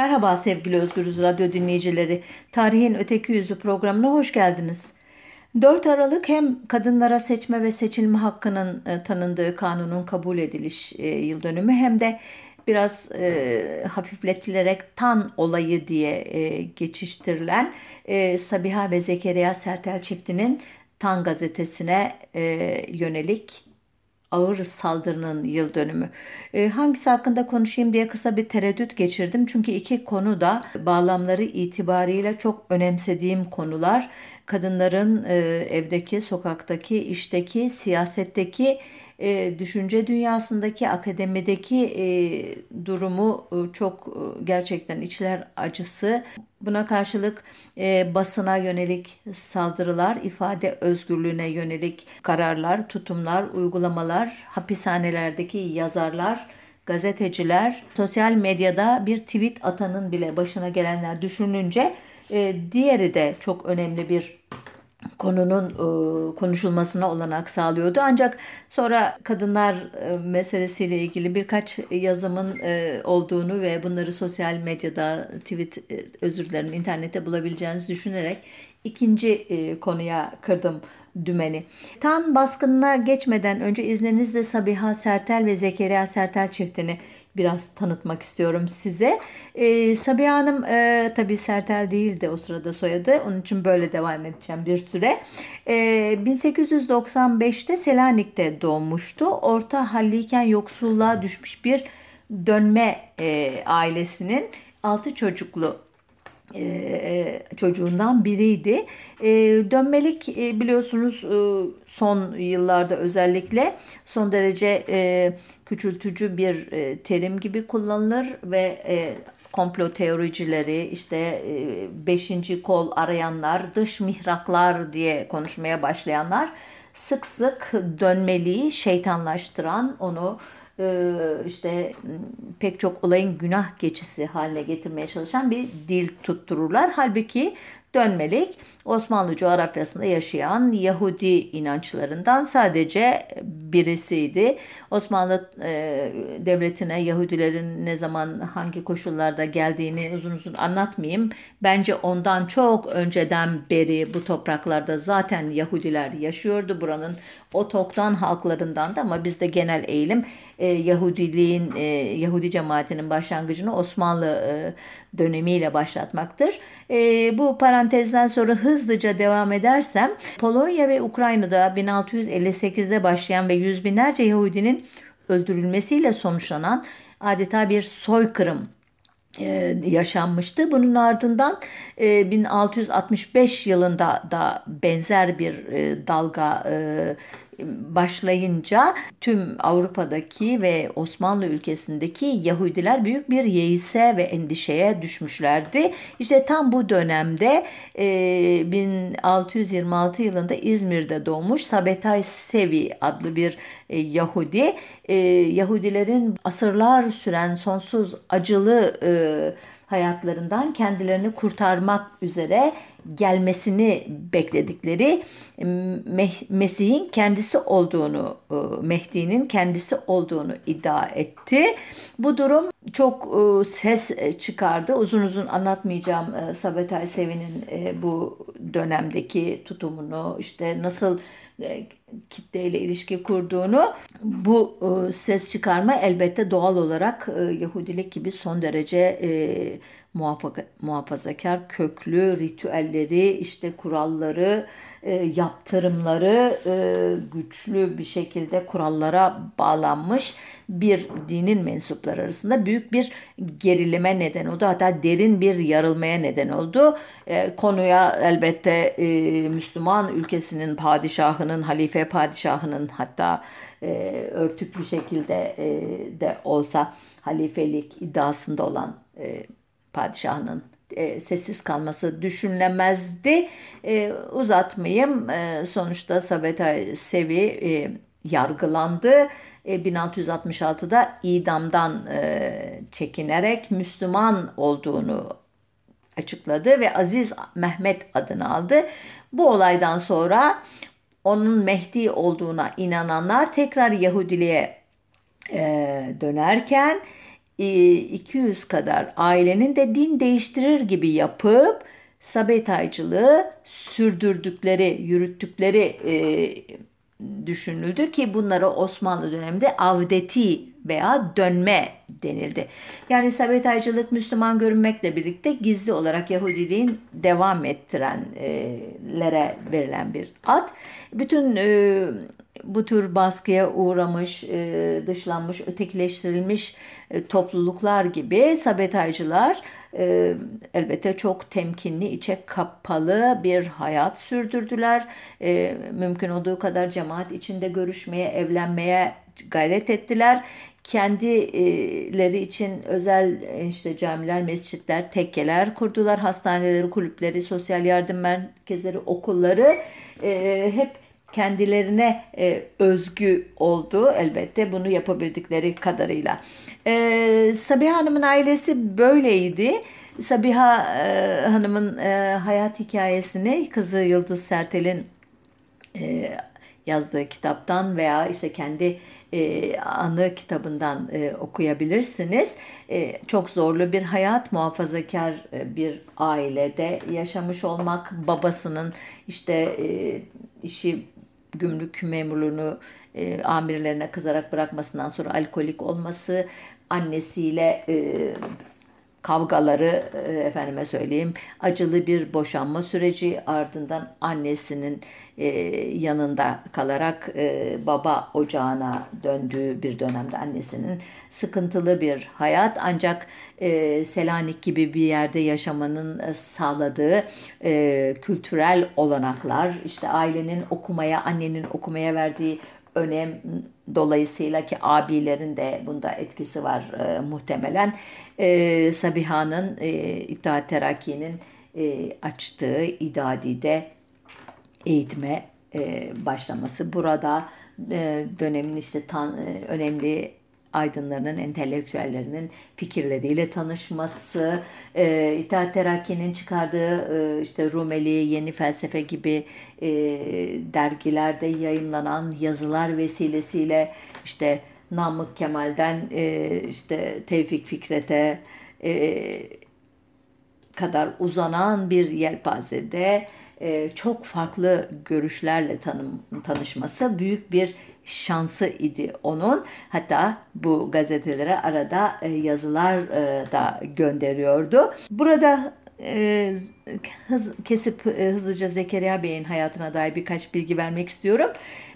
Merhaba sevgili Özgürüz Radyo dinleyicileri. Tarihin Öteki Yüzü programına hoş geldiniz. 4 Aralık hem kadınlara seçme ve seçilme hakkının e, tanındığı kanunun kabul ediliş e, yıl dönümü hem de biraz e, hafifletilerek tan olayı diye e, geçiştirilen e, Sabiha ve Zekeriya Sertel çiftinin Tan gazetesine e, yönelik ağır saldırının yıl dönümü. E, hangisi hakkında konuşayım diye kısa bir tereddüt geçirdim. Çünkü iki konu da bağlamları itibariyle çok önemsediğim konular. Kadınların e, evdeki, sokaktaki, işteki, siyasetteki e, düşünce dünyasındaki, akademideki e, durumu e, çok e, gerçekten içler acısı. Buna karşılık e, basına yönelik saldırılar, ifade özgürlüğüne yönelik kararlar, tutumlar, uygulamalar, hapishanelerdeki yazarlar, gazeteciler, sosyal medyada bir tweet atanın bile başına gelenler düşününce e, diğeri de çok önemli bir konunun e, konuşulmasına olanak sağlıyordu. Ancak sonra kadınlar e, meselesiyle ilgili birkaç yazımın e, olduğunu ve bunları sosyal medyada, tweet özür dilerim internette bulabileceğinizi düşünerek ikinci konuya kırdım dümeni. Tan baskınına geçmeden önce izninizle Sabiha Sertel ve Zekeriya Sertel çiftini biraz tanıtmak istiyorum size. E, Sabiha Hanım e, tabii Sertel değildi o sırada soyadı. Onun için böyle devam edeceğim bir süre. E, 1895'te Selanik'te doğmuştu. Orta halliyken yoksulluğa düşmüş bir dönme e, ailesinin altı çocuklu çocuğundan biriydi. E, dönmelik e, biliyorsunuz e, son yıllarda özellikle son derece e, küçültücü bir e, terim gibi kullanılır ve e, komplo teoricileri işte e, beşinci kol arayanlar dış mihraklar diye konuşmaya başlayanlar sık sık dönmeliği şeytanlaştıran onu e, işte pek çok olayın günah geçisi haline getirmeye çalışan bir dil tuttururlar. Halbuki dönmelik Osmanlı coğrafyasında yaşayan Yahudi inançlarından sadece birisiydi. Osmanlı e, devletine Yahudilerin ne zaman hangi koşullarda geldiğini uzun uzun anlatmayayım. Bence ondan çok önceden beri bu topraklarda zaten Yahudiler yaşıyordu. Buranın otoktan halklarından da ama bizde genel eğilim e, Yahudiliğin, e, Yahudi cemaatinin başlangıcını Osmanlı e, dönemiyle başlatmaktır. E, bu parantezden sonra hızlıca devam edersem Polonya ve Ukrayna'da 1658'de başlayan ve yüz binlerce Yahudinin öldürülmesiyle sonuçlanan adeta bir soykırım e, yaşanmıştı. Bunun ardından 1665 e, yılında da benzer bir e, dalga başlayınca tüm Avrupa'daki ve Osmanlı ülkesindeki Yahudiler büyük bir yeise ve endişeye düşmüşlerdi. İşte tam bu dönemde 1626 yılında İzmir'de doğmuş Sabetay Sevi adlı bir Yahudi. Yahudilerin asırlar süren sonsuz acılı hayatlarından kendilerini kurtarmak üzere gelmesini bekledikleri Mesih'in kendisi olduğunu, Mehdi'nin kendisi olduğunu iddia etti. Bu durum çok ses çıkardı. Uzun uzun anlatmayacağım Sabetay Sevi'nin bu dönemdeki tutumunu, işte nasıl kitleyle ilişki kurduğunu bu ses çıkarma elbette doğal olarak Yahudilik gibi son derece muhafazakar köklü ritüelleri, işte kuralları, e, yaptırımları e, güçlü bir şekilde kurallara bağlanmış bir dinin mensupları arasında büyük bir gerilime neden oldu. Hatta derin bir yarılmaya neden oldu. E, konuya elbette e, Müslüman ülkesinin padişahının, halife padişahının hatta e, örtük bir şekilde e, de olsa halifelik iddiasında olan e, padişahının e, sessiz kalması düşünülemezdi. E, uzatmayayım. E, sonuçta Sabetay Sevi e, yargılandı. E, 1666'da idamdan e, çekinerek Müslüman olduğunu açıkladı ve Aziz Mehmet adını aldı. Bu olaydan sonra onun Mehdi olduğuna inananlar tekrar Yahudiliğe e, dönerken 200 kadar ailenin de din değiştirir gibi yapıp sabetaycılığı sürdürdükleri, yürüttükleri e, düşünüldü ki bunlara Osmanlı döneminde avdeti veya dönme denildi. Yani sabetaycılık Müslüman görünmekle birlikte gizli olarak Yahudiliğin devam ettirenlere verilen bir ad. Bütün e, bu tür baskıya uğramış, e, dışlanmış, ötekileştirilmiş e, topluluklar gibi sabetaycılar e, elbette çok temkinli, içe kapalı bir hayat sürdürdüler. Mümkün olduğu kadar cemaat içinde görüşmeye, evlenmeye gayret ettiler. Kendileri için özel işte camiler, mescitler, tekkeler kurdular. Hastaneleri, kulüpleri, sosyal yardım merkezleri, okulları hep kendilerine e, özgü oldu elbette bunu yapabildikleri kadarıyla. E, Sabiha Hanım'ın ailesi böyleydi. Sabiha e, Hanım'ın e, hayat hikayesini kızı Yıldız Sertel'in e, yazdığı kitaptan veya işte kendi e, anı kitabından e, okuyabilirsiniz. E, çok zorlu bir hayat, muhafazakar e, bir ailede yaşamış olmak, babasının işte e, işi gümrük memurluğunu e, amirlerine kızarak bırakmasından sonra alkolik olması, annesiyle e, kavgaları e, efendime söyleyeyim acılı bir boşanma süreci ardından annesinin e, yanında kalarak e, baba ocağına döndüğü bir dönemde annesinin sıkıntılı bir hayat. Ancak Selanik gibi bir yerde yaşamanın sağladığı kültürel olanaklar işte ailenin okumaya annenin okumaya verdiği önem dolayısıyla ki abilerin de bunda etkisi var e, muhtemelen. E, Sabiha'nın e, İttihat Terakki'nin e, açtığı İdadi'de eğitime e, başlaması. Burada e, dönemin işte tan, e, önemli aydınlarının, entelektüellerinin fikirleriyle tanışması, e, İttihat Terakki'nin çıkardığı e, işte Rumeli, Yeni Felsefe gibi e, dergilerde yayımlanan yazılar vesilesiyle işte Namık Kemal'den e, işte Tevfik Fikret'e e, kadar uzanan bir yelpazede e, çok farklı görüşlerle tanım, tanışması büyük bir şansı idi onun. Hatta bu gazetelere arada e, yazılar e, da gönderiyordu. Burada e, kesip hızlıca Zekeriya Bey'in hayatına dair birkaç bilgi vermek istiyorum.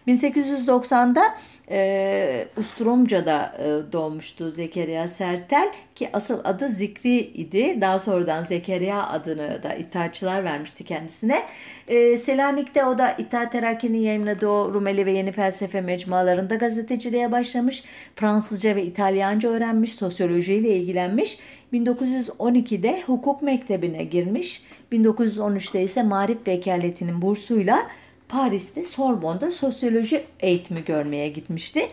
1890'da e, Ustromca'da e, doğmuştu Zekeriya Sertel ki asıl adı Zikri idi. Daha sonradan Zekeriya adını da İttihatçılar vermişti kendisine. E, Selanik'te o da İttihat Terakki'nin yayınladığı Rumeli ve Yeni Felsefe mecmualarında gazeteciliğe başlamış. Fransızca ve İtalyanca öğrenmiş, sosyolojiyle ilgilenmiş. 1912'de hukuk mektebine girmiş. 1913'te ise Marif Vekaletinin bursuyla Paris'te Sorbonne'da sosyoloji eğitimi görmeye gitmişti.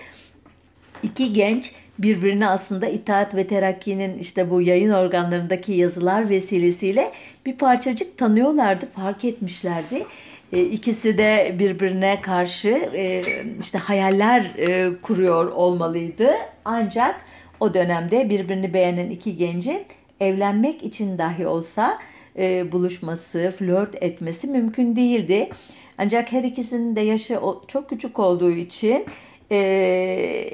İki genç birbirine aslında İttihat ve Terakki'nin işte bu yayın organlarındaki yazılar vesilesiyle bir parçacık tanıyorlardı, fark etmişlerdi. E, ikisi de birbirine karşı e, işte hayaller e, kuruyor olmalıydı. Ancak o dönemde birbirini beğenen iki gencin evlenmek için dahi olsa buluşması, flört etmesi mümkün değildi. Ancak her ikisinin de yaşı çok küçük olduğu için e,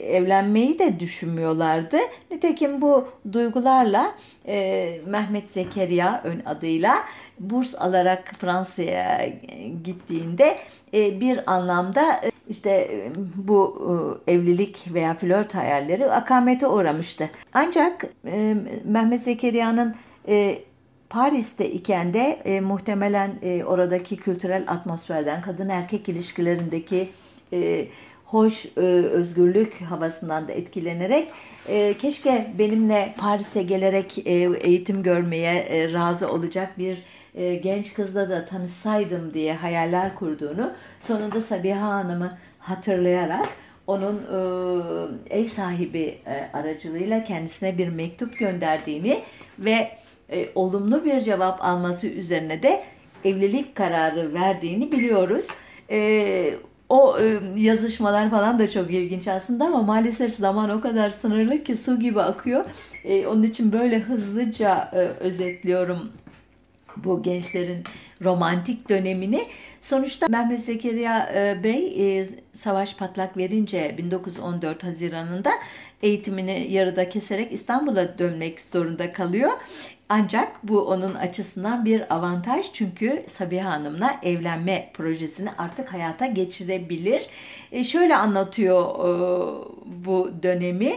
evlenmeyi de düşünmüyorlardı. Nitekim bu duygularla e, Mehmet Zekeriya ön adıyla burs alarak Fransa'ya gittiğinde e, bir anlamda e, işte bu e, evlilik veya flört hayalleri akamete uğramıştı. Ancak e, Mehmet Zekeriya'nın e, Paris'te iken de e, muhtemelen e, oradaki kültürel atmosferden, kadın erkek ilişkilerindeki e, hoş e, özgürlük havasından da etkilenerek e, keşke benimle Paris'e gelerek e, eğitim görmeye e, razı olacak bir e, genç kızla da tanışsaydım diye hayaller kurduğunu sonunda Sabiha Hanım'ı hatırlayarak onun e, ev sahibi e, aracılığıyla kendisine bir mektup gönderdiğini ve e, olumlu bir cevap alması üzerine de evlilik kararı verdiğini biliyoruz. E, o e, yazışmalar falan da çok ilginç aslında ama maalesef zaman o kadar sınırlı ki su gibi akıyor. E, onun için böyle hızlıca e, özetliyorum bu gençlerin romantik dönemini. Sonuçta Mehmet Zekeriya e, Bey e, savaş patlak verince 1914 Haziran'ında eğitimini yarıda keserek İstanbul'a dönmek zorunda kalıyor. Ancak bu onun açısından bir avantaj çünkü Sabiha Hanım'la evlenme projesini artık hayata geçirebilir. E, şöyle anlatıyor e, bu dönemi.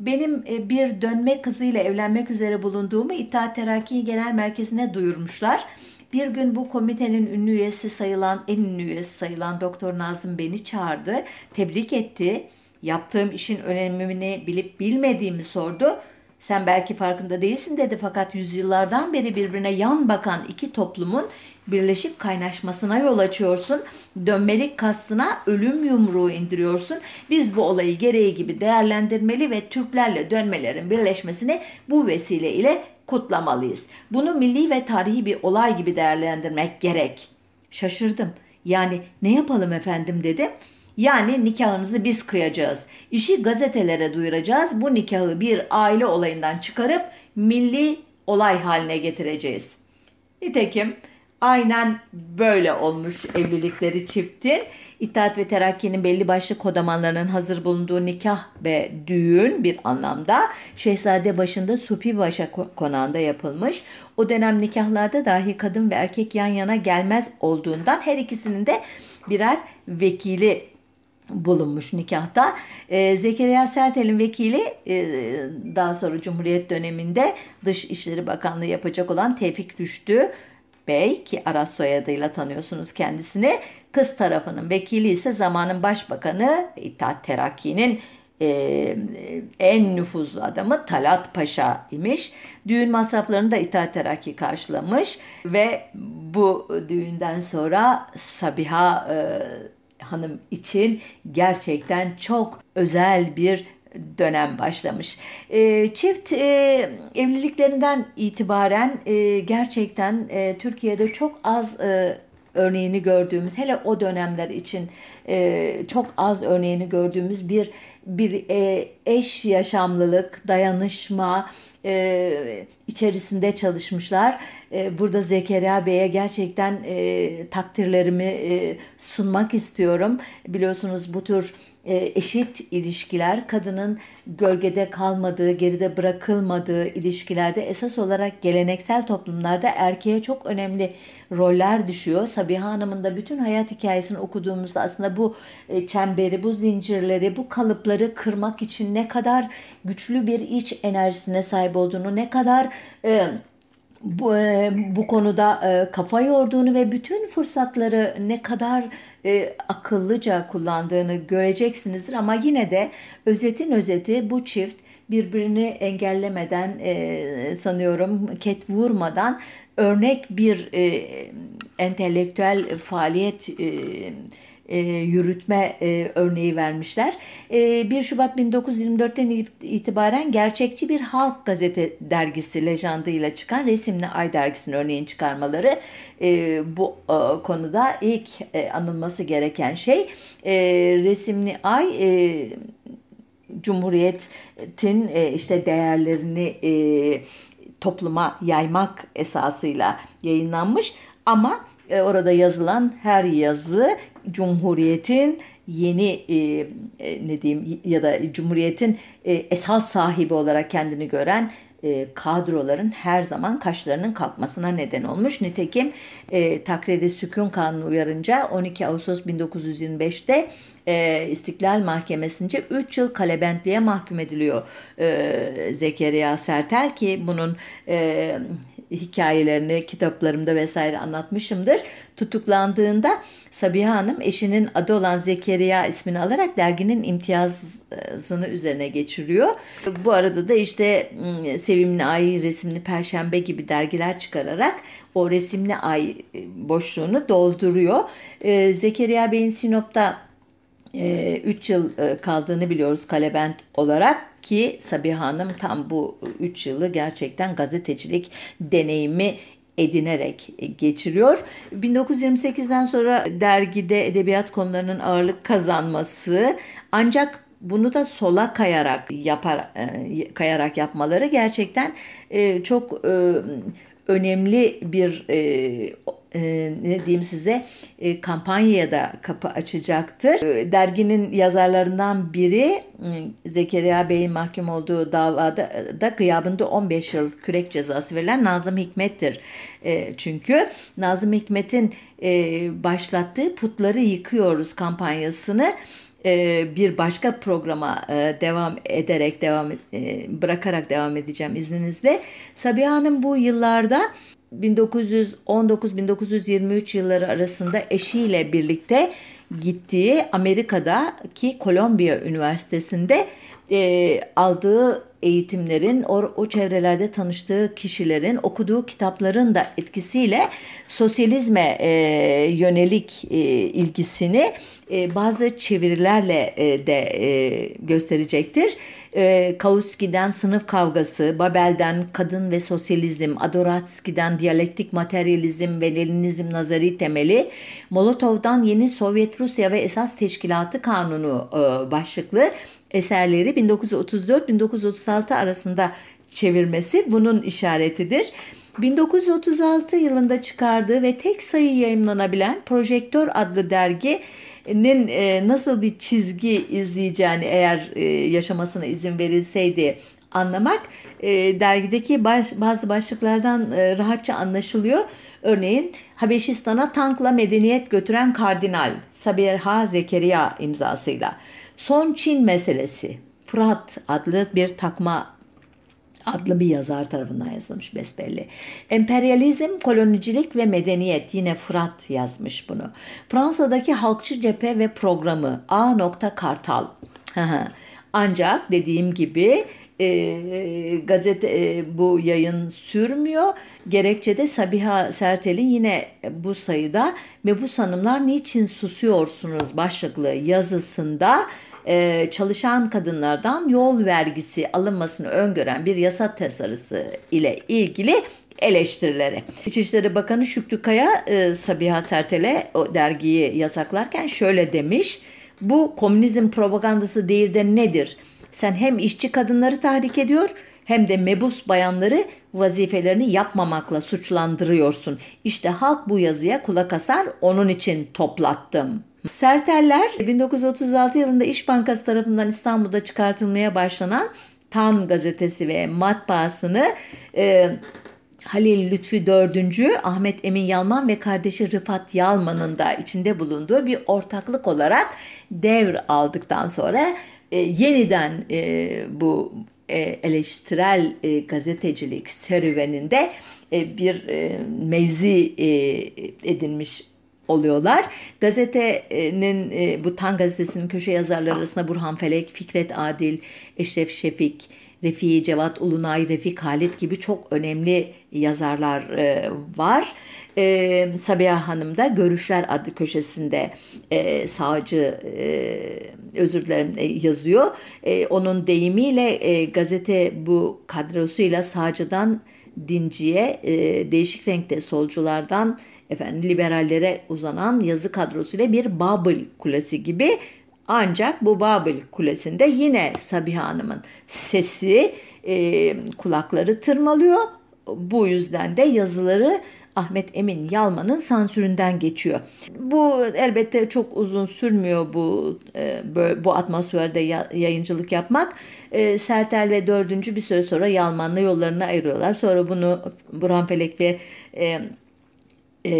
Benim e, bir dönme kızıyla evlenmek üzere bulunduğumu İttihat Terakki Genel Merkezi'ne duyurmuşlar. Bir gün bu komitenin ünlü üyesi sayılan, en ünlü üyesi sayılan Doktor Nazım beni çağırdı, tebrik etti. Yaptığım işin önemini bilip bilmediğimi sordu. Sen belki farkında değilsin dedi fakat yüzyıllardan beri birbirine yan bakan iki toplumun birleşip kaynaşmasına yol açıyorsun. Dönmelik kastına ölüm yumruğu indiriyorsun. Biz bu olayı gereği gibi değerlendirmeli ve Türklerle dönmelerin birleşmesini bu vesile ile kutlamalıyız. Bunu milli ve tarihi bir olay gibi değerlendirmek gerek. Şaşırdım. Yani ne yapalım efendim dedim. Yani nikahınızı biz kıyacağız. İşi gazetelere duyuracağız. Bu nikahı bir aile olayından çıkarıp milli olay haline getireceğiz. Nitekim aynen böyle olmuş evlilikleri çiftin. İttihat ve Terakki'nin belli başlı kodamanlarının hazır bulunduğu nikah ve düğün bir anlamda Şehzade başında Supi Başa konağında yapılmış. O dönem nikahlarda dahi kadın ve erkek yan yana gelmez olduğundan her ikisinin de birer vekili bulunmuş nikahta. Ee, Zekeriya Sertel'in vekili e, daha sonra Cumhuriyet döneminde Dışişleri Bakanlığı yapacak olan Tevfik Rüştü Bey ki Aras soyadıyla tanıyorsunuz kendisini. Kız tarafının vekili ise zamanın başbakanı İttihat Terakki'nin e, en nüfuzlu adamı Talat Paşa imiş. Düğün masraflarını da İttihat Terakki karşılamış ve bu düğünden sonra Sabiha e, Hanım için gerçekten çok özel bir dönem başlamış. E, çift e, evliliklerinden itibaren e, gerçekten e, Türkiye'de çok az e, örneğini gördüğümüz hele o dönemler için e, çok az örneğini gördüğümüz bir bir e, eş yaşamlılık, dayanışma e, içerisinde çalışmışlar. E, burada Zekeriya Bey'e gerçekten e, takdirlerimi e, sunmak istiyorum. Biliyorsunuz bu tür eşit ilişkiler kadının gölgede kalmadığı, geride bırakılmadığı ilişkilerde esas olarak geleneksel toplumlarda erkeğe çok önemli roller düşüyor. Sabiha Hanım'ın da bütün hayat hikayesini okuduğumuzda aslında bu e, çemberi, bu zincirleri, bu kalıpları kırmak için ne kadar güçlü bir iç enerjisine sahip olduğunu, ne kadar e, bu, e, bu konuda e, kafa yorduğunu ve bütün fırsatları ne kadar e, akıllıca kullandığını göreceksinizdir. Ama yine de özetin özeti bu çift birbirini engellemeden e, sanıyorum ket vurmadan örnek bir e, entelektüel faaliyet e, e, yürütme e, örneği vermişler. E, 1 Şubat 1924'ten itibaren gerçekçi bir halk gazete dergisi lejandıyla çıkan Resimli Ay dergisinin örneğin çıkarmaları e, bu e, konuda ilk e, anılması gereken şey. E, Resimli Ay e, Cumhuriyet'in e, işte değerlerini e, topluma yaymak esasıyla yayınlanmış ama e, orada yazılan her yazı Cumhuriyet'in yeni e, e, ne diyeyim ya da Cumhuriyet'in e, esas sahibi olarak kendini gören e, kadroların her zaman kaşlarının kalkmasına neden olmuş. Nitekim e, takriri sükun kanunu uyarınca 12 Ağustos 1925'te e, İstiklal Mahkemesi'nce 3 yıl kalebentliğe mahkum ediliyor e, Zekeriya Sertel ki bunun e, hikayelerini kitaplarımda vesaire anlatmışımdır. Tutuklandığında Sabiha Hanım eşinin adı olan Zekeriya ismini alarak derginin imtiyazını üzerine geçiriyor. Bu arada da işte Sevimli Ay, Resimli Perşembe gibi dergiler çıkararak o Resimli Ay ıı, boşluğunu dolduruyor. Zekeriya Bey'in Sinop'ta 3 yıl ıı, kaldığını biliyoruz Kalebent olarak ki Sabiha Hanım tam bu 3 yılı gerçekten gazetecilik deneyimi edinerek geçiriyor. 1928'den sonra dergide edebiyat konularının ağırlık kazanması ancak bunu da sola kayarak yapar e, kayarak yapmaları gerçekten e, çok e, önemli bir e, ne diyeyim size e, kampanyaya da kapı açacaktır. E, derginin yazarlarından biri e, Zekeriya Bey'in mahkum olduğu davada da gıyabında 15 yıl kürek cezası verilen Nazım Hikmet'tir. E, çünkü Nazım Hikmet'in e, başlattığı Putları Yıkıyoruz kampanyasını e, bir başka programa e, devam ederek devam e, bırakarak devam edeceğim izninizle. Sabiha Hanım bu yıllarda 1919-1923 yılları arasında eşiyle birlikte gittiği Amerika'daki Columbia Üniversitesi'nde e, aldığı eğitimlerin, o, o çevrelerde tanıştığı kişilerin, okuduğu kitapların da etkisiyle sosyalizme e, yönelik e, ilgisini e, bazı çevirilerle e, de e, gösterecektir. E, Kautsky'den sınıf kavgası, Babel'den kadın ve sosyalizm, Adoratsky'den diyalektik materyalizm ve Leninizm nazari temeli, Molotov'dan yeni Sovyet Rusya ve esas teşkilatı kanunu e, başlıklı eserleri 1934-1936 arasında çevirmesi bunun işaretidir. 1936 yılında çıkardığı ve tek sayı yayınlanabilen Projektör adlı derginin e, nasıl bir çizgi izleyeceğini eğer e, yaşamasına izin verilseydi anlamak e, dergideki bazı başlıklardan rahatça anlaşılıyor. Örneğin Habeşistan'a tankla medeniyet götüren kardinal Sabiha Zekeriya imzasıyla. Son Çin meselesi Fırat adlı bir takma adlı bir yazar tarafından yazılmış besbelli. Emperyalizm, kolonicilik ve medeniyet yine Fırat yazmış bunu. Fransa'daki halkçı cephe ve programı A. Kartal. Ancak dediğim gibi e, gazete e, bu yayın sürmüyor. Gerekçede Sabiha Sertel'in yine bu sayıda Mebus Hanımlar Niçin Susuyorsunuz başlıklı yazısında e, çalışan kadınlardan yol vergisi alınmasını öngören bir yasa tasarısı ile ilgili eleştirileri. İçişleri Bakanı Şükrü Kaya e, Sabiha Sertel'e o dergiyi yasaklarken şöyle demiş. Bu komünizm propagandası değil de nedir? Sen hem işçi kadınları tahrik ediyor hem de mebus bayanları vazifelerini yapmamakla suçlandırıyorsun. İşte halk bu yazıya kulak asar onun için toplattım. Serteller 1936 yılında İş Bankası tarafından İstanbul'da çıkartılmaya başlanan Tan gazetesi ve matbaasını e, Halil Lütfi IV, Ahmet Emin Yalman ve kardeşi Rıfat Yalman'ın da içinde bulunduğu bir ortaklık olarak devr aldıktan sonra e, yeniden e, bu e, eleştirel e, gazetecilik serüveninde e, bir e, mevzi e, edinmiş oluyorlar. Gazetenin e, bu Tan gazetesinin köşe yazarları arasında Burhan Felek, Fikret Adil, Eşref Şefik, Refi Cevat Ulunay, Refik Halit gibi çok önemli yazarlar e, var. E, Sabiha Hanım da Görüşler adlı köşesinde e, sağcı özür dilerim yazıyor. Onun deyimiyle gazete bu kadrosuyla sağcıdan dinciye, değişik renkte solculardan efendim liberallere uzanan yazı kadrosuyla bir Babel Kulesi gibi ancak bu Babel Kulesi'nde yine Sabiha Hanım'ın sesi e, kulakları tırmalıyor. Bu yüzden de yazıları Ahmet Emin Yalman'ın sansüründen geçiyor. Bu elbette çok uzun sürmüyor bu e, bu atmosferde yayıncılık yapmak. E, Sertel ve dördüncü bir süre sonra Yalman'la yollarını ayırıyorlar. Sonra bunu Burhan Felek ve e, e,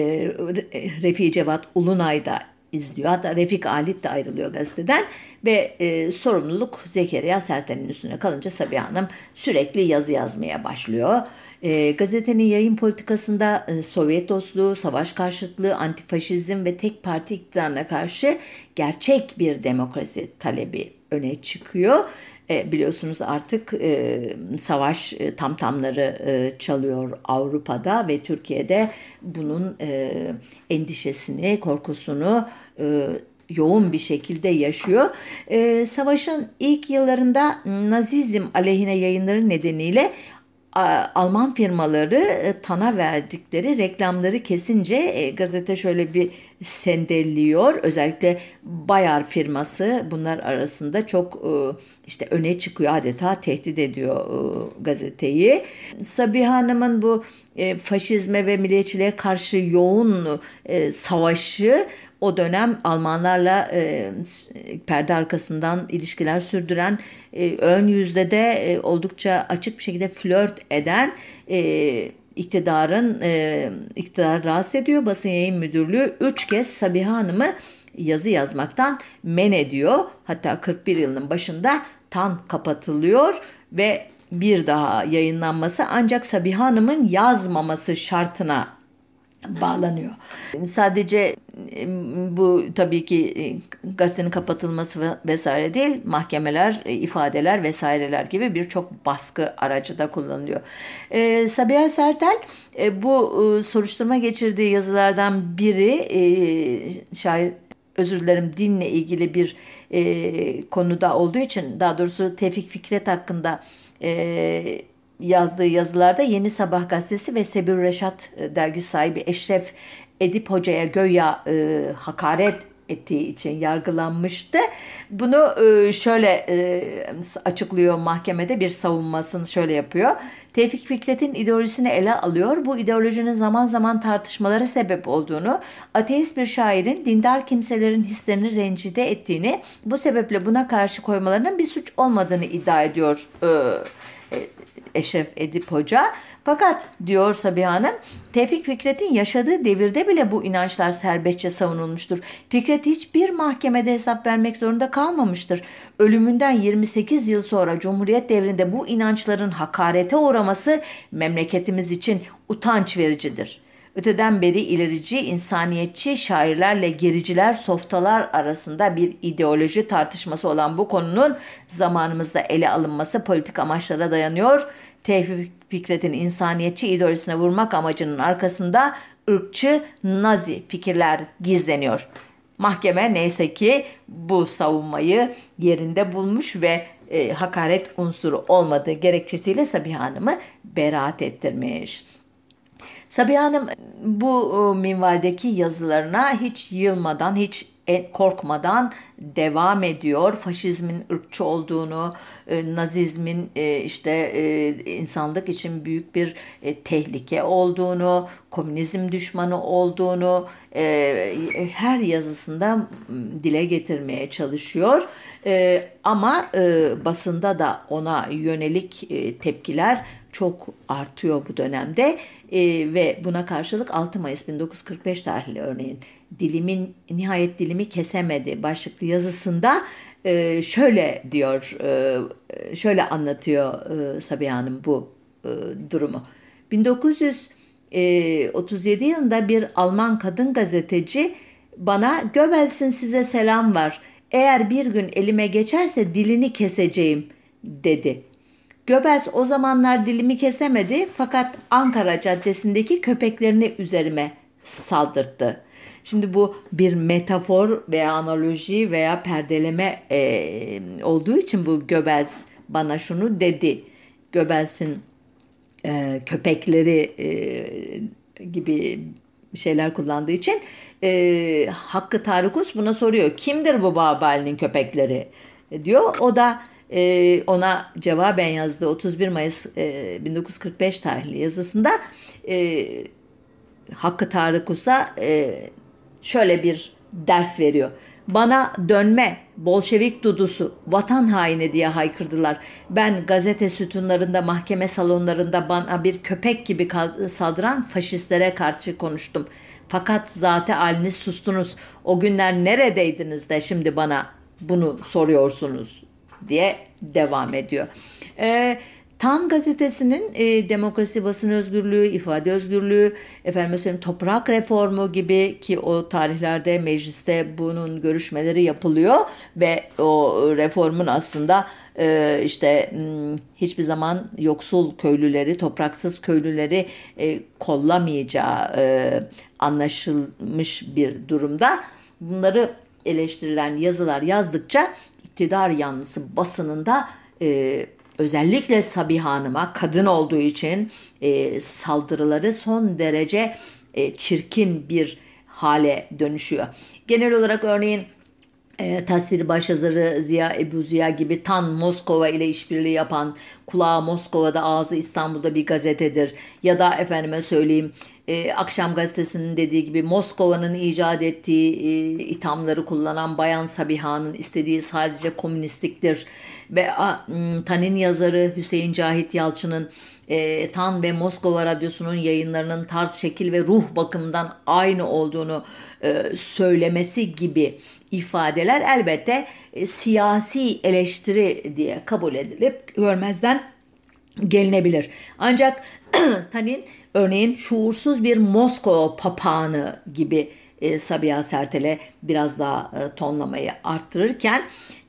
Refi Cevat Ulunay da izliyor. Hatta Refik Alit de ayrılıyor gazeteden ve e, sorumluluk Zekeriya Serten'in üstüne kalınca Sabiha Hanım sürekli yazı yazmaya başlıyor. E, gazetenin yayın politikasında e, Sovyet dostluğu, savaş karşıtlığı, antifaşizm ve tek parti iktidarına karşı gerçek bir demokrasi talebi öne çıkıyor. E, biliyorsunuz artık e, savaş e, tamtamları e, çalıyor Avrupa'da ve Türkiye'de bunun e, endişesini, korkusunu e, yoğun bir şekilde yaşıyor. E, savaşın ilk yıllarında Nazizm aleyhine yayınları nedeniyle Alman firmaları e, TAN'a verdikleri reklamları kesince e, gazete şöyle bir sendelliyor. Özellikle Bayer firması bunlar arasında çok e, işte öne çıkıyor adeta tehdit ediyor gazeteyi. Sabiha Hanım'ın bu faşizme ve milliyetçiliğe karşı yoğun savaşı o dönem Almanlarla e, perde arkasından ilişkiler sürdüren, e, ön yüzde de e, oldukça açık bir şekilde flört eden e, iktidarın e, iktidar rahatsız ediyor. Basın yayın müdürlüğü üç kez Sabiha Hanım'ı yazı yazmaktan men ediyor. Hatta 41 yılının başında tan kapatılıyor ve bir daha yayınlanması ancak Sabiha Hanım'ın yazmaması şartına bağlanıyor. Sadece bu tabii ki gazetenin kapatılması vesaire değil, mahkemeler, ifadeler vesaireler gibi birçok baskı aracı da kullanılıyor. E, Sabiha Sertel e, bu e, soruşturma geçirdiği yazılardan biri e, şair özür dilerim dinle ilgili bir e, konuda olduğu için daha doğrusu Tevfik Fikret hakkında e, yazdığı yazılarda Yeni Sabah gazetesi ve Sebir Reşat e, dergi sahibi Eşref Edip Hoca'ya göya e, hakaret ettiği için yargılanmıştı. Bunu e, şöyle e, açıklıyor mahkemede bir savunmasını şöyle yapıyor. Tevfik Fikret'in ideolojisini ele alıyor. Bu ideolojinin zaman zaman tartışmalara sebep olduğunu, ateist bir şairin dindar kimselerin hislerini rencide ettiğini, bu sebeple buna karşı koymalarının bir suç olmadığını iddia ediyor Eşref Edip Hoca. Fakat diyor Sabiha Hanım, Tevfik Fikret'in yaşadığı devirde bile bu inançlar serbestçe savunulmuştur. Fikret hiçbir mahkemede hesap vermek zorunda kalmamıştır. Ölümünden 28 yıl sonra Cumhuriyet devrinde bu inançların hakarete uğraması memleketimiz için utanç vericidir.'' Öteden beri ilerici, insaniyetçi şairlerle gericiler, softalar arasında bir ideoloji tartışması olan bu konunun zamanımızda ele alınması politik amaçlara dayanıyor. Tevfik Fikret'in insaniyetçi ideolojisine vurmak amacının arkasında ırkçı, nazi fikirler gizleniyor. Mahkeme neyse ki bu savunmayı yerinde bulmuş ve e, hakaret unsuru olmadığı gerekçesiyle Sabiha Hanım'ı beraat ettirmiş. Sabiha Hanım bu e, minvaldeki yazılarına hiç yılmadan, hiç korkmadan devam ediyor. Faşizmin ırkçı olduğunu, e, nazizmin işte insanlık için büyük bir tehlike olduğunu, komünizm düşmanı olduğunu her yazısında dile getirmeye çalışıyor. Ama basında da ona yönelik tepkiler çok artıyor bu dönemde e, ve buna karşılık 6 Mayıs 1945 tarihli örneğin dilimin nihayet dilimi kesemedi başlıklı yazısında e, şöyle diyor e, şöyle anlatıyor e, Sabiha Hanım bu e, durumu. 1937 yılında bir Alman kadın gazeteci bana Göbels'in size selam var. Eğer bir gün elime geçerse dilini keseceğim dedi. Göbels o zamanlar dilimi kesemedi fakat Ankara Caddesi'ndeki köpeklerini üzerime saldırttı. Şimdi bu bir metafor veya analoji veya perdeleme e, olduğu için bu Göbels bana şunu dedi. Göbels'in e, köpekleri e, gibi şeyler kullandığı için e, Hakkı Tarıkus buna soruyor. Kimdir bu Babali'nin köpekleri? E, diyor. O da e, ona cevaben yazdığı 31 Mayıs e, 1945 tarihli yazısında e, Hakkı Tarık Usa e, şöyle bir ders veriyor. Bana dönme, Bolşevik dudusu, vatan haini diye haykırdılar. Ben gazete sütunlarında, mahkeme salonlarında bana bir köpek gibi saldıran faşistlere karşı konuştum. Fakat zate haliniz sustunuz. O günler neredeydiniz de şimdi bana bunu soruyorsunuz diye devam ediyor. E, Tan gazetesinin e, demokrasi, basın özgürlüğü, ifade özgürlüğü, efendim söyleyeyim toprak reformu gibi ki o tarihlerde mecliste bunun görüşmeleri yapılıyor ve o reformun aslında e, işte hmm, hiçbir zaman yoksul köylüleri, topraksız köylüleri e, kollamayacağı e, anlaşılmış bir durumda. Bunları eleştirilen yazılar yazdıkça iktidar yanlısı basınında e, özellikle Sabiha Hanım'a kadın olduğu için e, saldırıları son derece e, çirkin bir hale dönüşüyor. Genel olarak örneğin e, tasvir başyazarı Ziya Ebu Ziya gibi Tan Moskova ile işbirliği yapan kulağı Moskova'da ağzı İstanbul'da bir gazetedir. Ya da efendime söyleyeyim e, Akşam Gazetesi'nin dediği gibi Moskova'nın icat ettiği e, ithamları kullanan Bayan Sabiha'nın istediği sadece komünistliktir. Ve a, Tan'in yazarı Hüseyin Cahit Yalçın'ın e, Tan ve Moskova Radyosu'nun yayınlarının tarz, şekil ve ruh bakımından aynı olduğunu e, söylemesi gibi ifadeler elbette e, siyasi eleştiri diye kabul edilip görmezden gelinebilir. Ancak Tanin örneğin şuursuz bir Moskova papağanı gibi e, Sabiha Sertel'e biraz daha e, tonlamayı arttırırken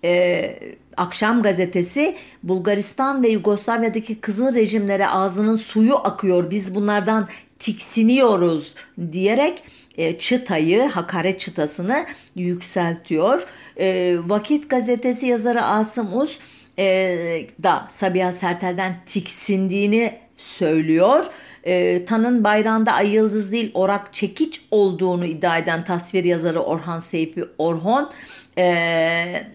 e, Akşam gazetesi Bulgaristan ve Yugoslavya'daki kızıl rejimlere ağzının suyu akıyor biz bunlardan tiksiniyoruz diyerek e, çıtayı, hakaret çıtasını yükseltiyor. E, Vakit gazetesi yazarı Asım Uz e, da Sabiha Sertel'den tiksindiğini söylüyor. E, Tan'ın bayrağında ay yıldız değil orak çekiç olduğunu iddia eden tasvir yazarı Orhan Seyfi Orhon e,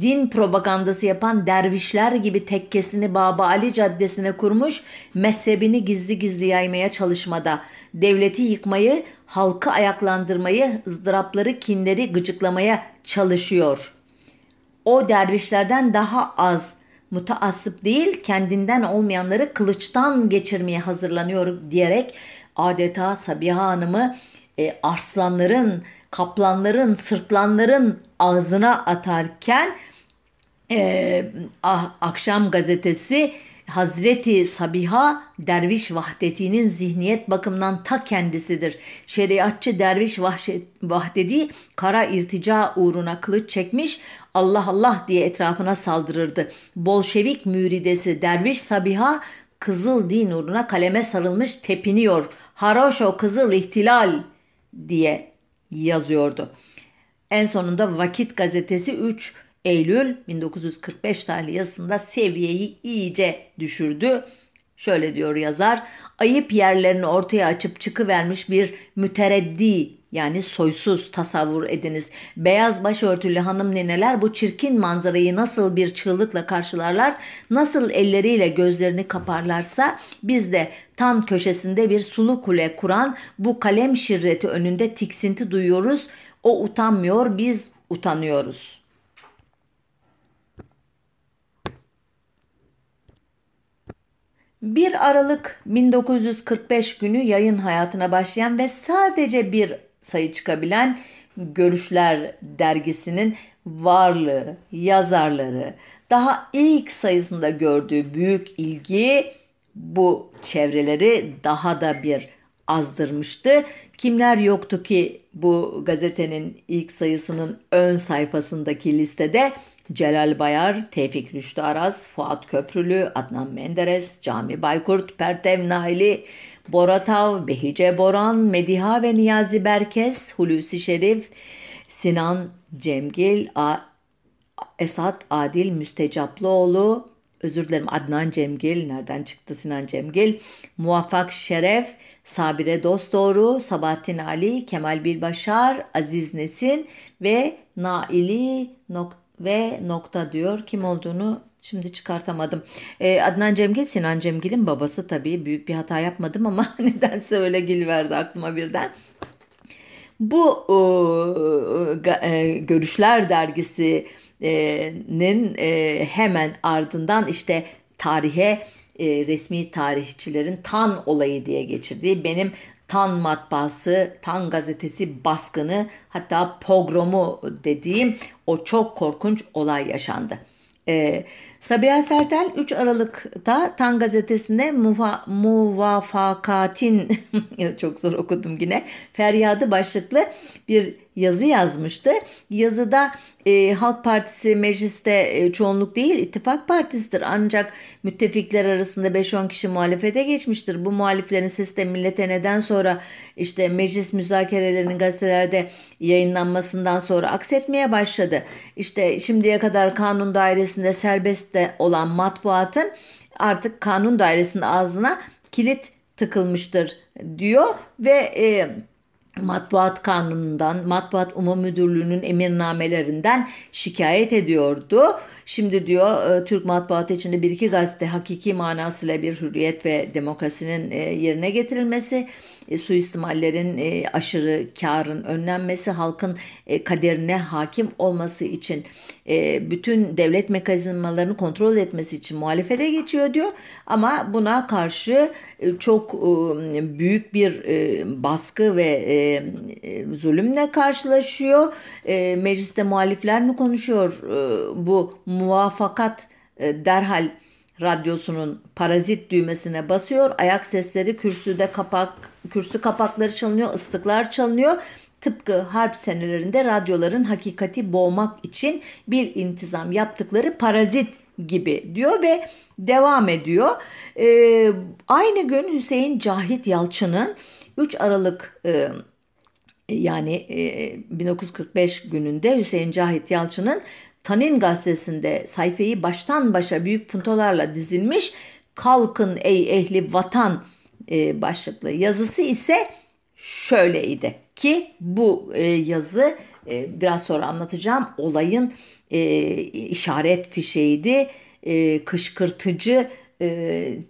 din propagandası yapan dervişler gibi tekkesini Baba Ali Caddesi'ne kurmuş, mezhebini gizli gizli yaymaya çalışmada, devleti yıkmayı, halkı ayaklandırmayı, ızdırapları, kinleri gıcıklamaya çalışıyor. O dervişlerden daha az mutaassıp değil kendinden olmayanları kılıçtan geçirmeye hazırlanıyor diyerek adeta Sabiha Hanım'ı e, arslanların, kaplanların, sırtlanların ağzına atarken e, ah, Akşam gazetesi Hazreti Sabiha derviş vahdetinin zihniyet bakımından ta kendisidir. Şeriatçı derviş vahşet, vahdedi kara irtica uğruna kılıç çekmiş Allah Allah diye etrafına saldırırdı. Bolşevik müridesi derviş Sabiha kızıl din uğruna kaleme sarılmış tepiniyor. Haroşo kızıl ihtilal diye yazıyordu. En sonunda Vakit gazetesi 3 Eylül 1945 tarihli yazısında seviyeyi iyice düşürdü. Şöyle diyor yazar, ayıp yerlerini ortaya açıp çıkıvermiş bir mütereddi yani soysuz tasavvur ediniz. Beyaz başörtülü hanım neneler bu çirkin manzarayı nasıl bir çığlıkla karşılarlar, nasıl elleriyle gözlerini kaparlarsa biz de tan köşesinde bir sulu kule kuran bu kalem şirreti önünde tiksinti duyuyoruz. O utanmıyor, biz utanıyoruz.'' 1 Aralık 1945 günü yayın hayatına başlayan ve sadece bir sayı çıkabilen Görüşler dergisinin varlığı, yazarları, daha ilk sayısında gördüğü büyük ilgi bu çevreleri daha da bir azdırmıştı. Kimler yoktu ki bu gazetenin ilk sayısının ön sayfasındaki listede Celal Bayar, Tevfik Rüştü Aras, Fuat Köprülü, Adnan Menderes, Cami Baykurt, Pertev Naili, Boratav, Behice Boran, Mediha ve Niyazi Berkes, Hulusi Şerif, Sinan Cemgil, A Esat Adil Müstecaplıoğlu, özür dilerim Adnan Cemgil, nereden çıktı Sinan Cemgil, Muvaffak Şeref, Sabire Dostoğru, Sabahattin Ali, Kemal Bilbaşar, Aziz Nesin ve Naili nokta ve nokta diyor. Kim olduğunu şimdi çıkartamadım. Ee, Adnan Cemgil, Sinan Cemgil'in babası tabii. Büyük bir hata yapmadım ama nedense öyle gil verdi aklıma birden. Bu e, Görüşler dergisinin e, hemen ardından işte tarihe e, resmi tarihçilerin Tan olayı diye geçirdiği benim Tan matbaası, Tan gazetesi baskını hatta pogromu dediğim o çok korkunç olay yaşandı. Ee, Sabiha Sertel 3 Aralık'ta Tan gazetesinde muva, muvafakatin çok zor okudum yine feryadı başlıklı bir yazı yazmıştı. Yazıda e, Halk Partisi mecliste e, çoğunluk değil ittifak partisidir. Ancak müttefikler arasında 5-10 kişi muhalefete geçmiştir. Bu muhaliflerin sesi de millete neden sonra işte meclis müzakerelerinin gazetelerde yayınlanmasından sonra aksetmeye başladı. İşte şimdiye kadar kanun dairesinde serbest de olan matbuatın artık kanun dairesinin ağzına kilit tıkılmıştır diyor ve e, Matbuat Kanunu'ndan, Matbuat Umum Müdürlüğü'nün emirnamelerinden şikayet ediyordu. Şimdi diyor e, Türk matbuatı içinde bir iki gazete hakiki manasıyla bir hürriyet ve demokrasinin e, yerine getirilmesi, e, suistimallerin aşırı karın önlenmesi, halkın kaderine hakim olması için bütün devlet mekanizmalarını kontrol etmesi için muhalefete geçiyor diyor. Ama buna karşı çok büyük bir baskı ve zulümle karşılaşıyor. Mecliste muhalifler mi konuşuyor bu muvafakat e, derhal radyosunun parazit düğmesine basıyor. Ayak sesleri kürsüde kapak, kürsü kapakları çalınıyor, ıslıklar çalınıyor. Tıpkı harp senelerinde radyoların hakikati boğmak için bir intizam yaptıkları parazit gibi diyor ve devam ediyor. Ee, aynı gün Hüseyin Cahit Yalçın'ın 3 Aralık e, yani e, 1945 gününde Hüseyin Cahit Yalçın'ın Tanin gazetesinde sayfayı baştan başa büyük puntolarla dizilmiş Kalkın ey ehli vatan e, başlıklı yazısı ise şöyleydi ki bu e, yazı e, biraz sonra anlatacağım olayın işaret fişeğiydi kışkırtıcı